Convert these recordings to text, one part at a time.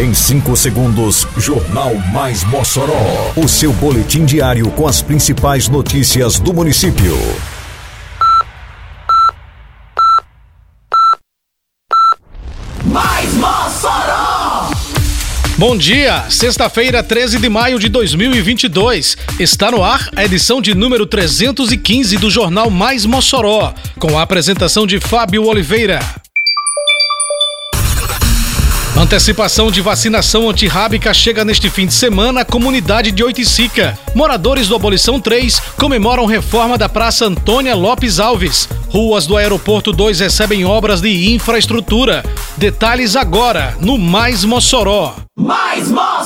Em 5 segundos, Jornal Mais Mossoró. O seu boletim diário com as principais notícias do município. Mais Mossoró! Bom dia, sexta-feira, 13 de maio de 2022. Está no ar a edição de número 315 do Jornal Mais Mossoró, com a apresentação de Fábio Oliveira. Antecipação de vacinação antirrábica chega neste fim de semana à comunidade de Oiticica. Moradores do Abolição 3 comemoram reforma da Praça Antônia Lopes Alves. Ruas do Aeroporto 2 recebem obras de infraestrutura. Detalhes agora no Mais Mossoró. Mais Mossoró!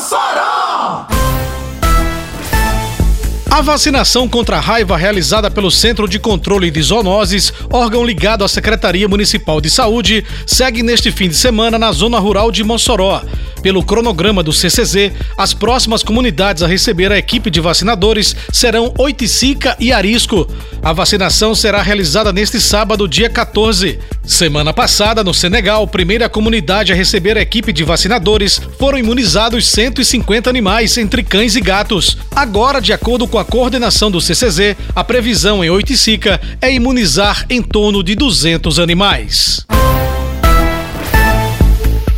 A vacinação contra a raiva realizada pelo Centro de Controle de Zoonoses, órgão ligado à Secretaria Municipal de Saúde, segue neste fim de semana na zona rural de Mossoró. Pelo cronograma do CCZ, as próximas comunidades a receber a equipe de vacinadores serão Oiticica e Arisco. A vacinação será realizada neste sábado, dia 14. Semana passada, no Senegal, primeira comunidade a receber a equipe de vacinadores, foram imunizados 150 animais, entre cães e gatos. Agora, de acordo com a coordenação do CCZ, a previsão em Oiticica é imunizar em torno de 200 animais.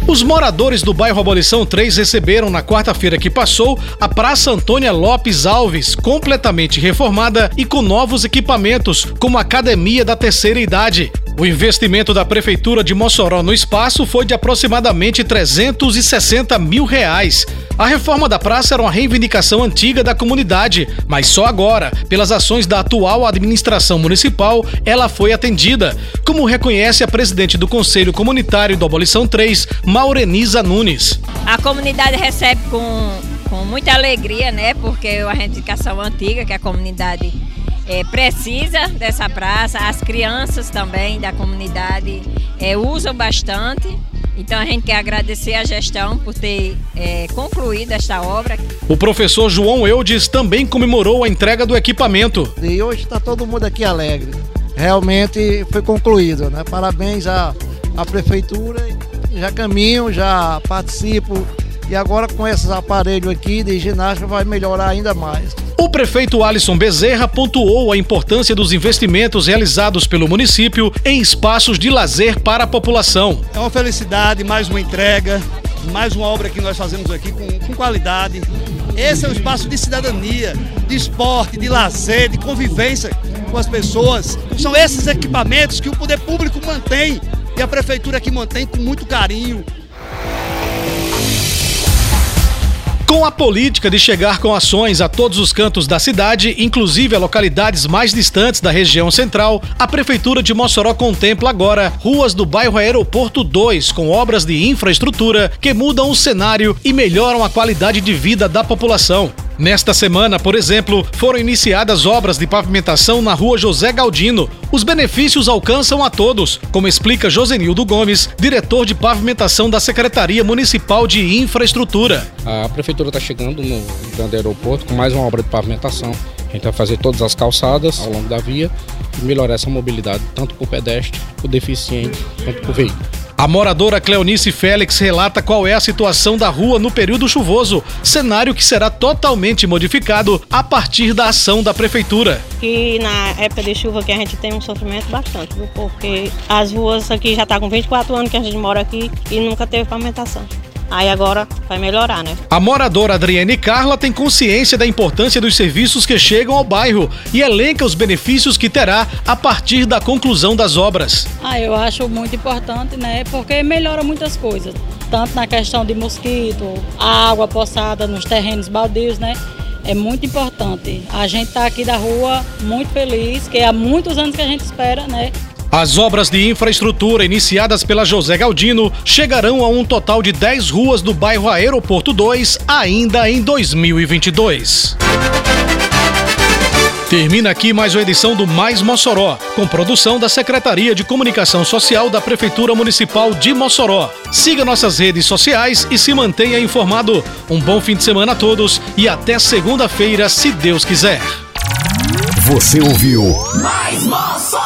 Os moradores do bairro Abolição 3 receberam na quarta-feira que passou a Praça Antônia Lopes Alves, completamente reformada e com novos equipamentos, como a Academia da Terceira Idade. O investimento da Prefeitura de Mossoró no espaço foi de aproximadamente 360 mil reais. A reforma da praça era uma reivindicação antiga da comunidade, mas só agora, pelas ações da atual administração municipal, ela foi atendida, como reconhece a presidente do Conselho Comunitário do Abolição 3, Maureniza Nunes. A comunidade recebe com, com muita alegria, né? Porque é uma reivindicação antiga que a comunidade é, precisa dessa praça, as crianças também da comunidade é, usam bastante. Então a gente quer agradecer a gestão por ter é, concluído esta obra. O professor João Eudes também comemorou a entrega do equipamento. E hoje está todo mundo aqui alegre. Realmente foi concluído, né? Parabéns à, à prefeitura. Já caminho, já participo e agora com esses aparelhos aqui de ginástica vai melhorar ainda mais. O prefeito Alisson Bezerra pontuou a importância dos investimentos realizados pelo município em espaços de lazer para a população. É uma felicidade, mais uma entrega, mais uma obra que nós fazemos aqui com, com qualidade. Esse é o espaço de cidadania, de esporte, de lazer, de convivência com as pessoas. São esses equipamentos que o poder público mantém e a prefeitura que mantém com muito carinho, Com a política de chegar com ações a todos os cantos da cidade, inclusive a localidades mais distantes da região central, a Prefeitura de Mossoró contempla agora ruas do bairro Aeroporto 2 com obras de infraestrutura que mudam o cenário e melhoram a qualidade de vida da população. Nesta semana, por exemplo, foram iniciadas obras de pavimentação na rua José Galdino. Os benefícios alcançam a todos, como explica Josenildo Gomes, diretor de pavimentação da Secretaria Municipal de Infraestrutura. A prefeitura está chegando no grande aeroporto com mais uma obra de pavimentação. A gente vai fazer todas as calçadas ao longo da via e melhorar essa mobilidade, tanto para o pedestre, para o deficiente, quanto para o veículo. A moradora Cleonice Félix relata qual é a situação da rua no período chuvoso, cenário que será totalmente modificado a partir da ação da prefeitura. E na época de chuva que a gente tem um sofrimento bastante, viu? porque as ruas aqui já tá com 24 anos que a gente mora aqui e nunca teve pavimentação. Aí agora vai melhorar, né? A moradora Adriane Carla tem consciência da importância dos serviços que chegam ao bairro e elenca os benefícios que terá a partir da conclusão das obras. Ah, eu acho muito importante, né? Porque melhora muitas coisas. Tanto na questão de mosquito, água poçada nos terrenos baldios, né? É muito importante. A gente está aqui da rua muito feliz, que há muitos anos que a gente espera, né? As obras de infraestrutura iniciadas pela José Galdino chegarão a um total de 10 ruas do bairro Aeroporto 2 ainda em 2022. Termina aqui mais uma edição do Mais Mossoró, com produção da Secretaria de Comunicação Social da Prefeitura Municipal de Mossoró. Siga nossas redes sociais e se mantenha informado. Um bom fim de semana a todos e até segunda-feira, se Deus quiser. Você ouviu Mais Mossoró!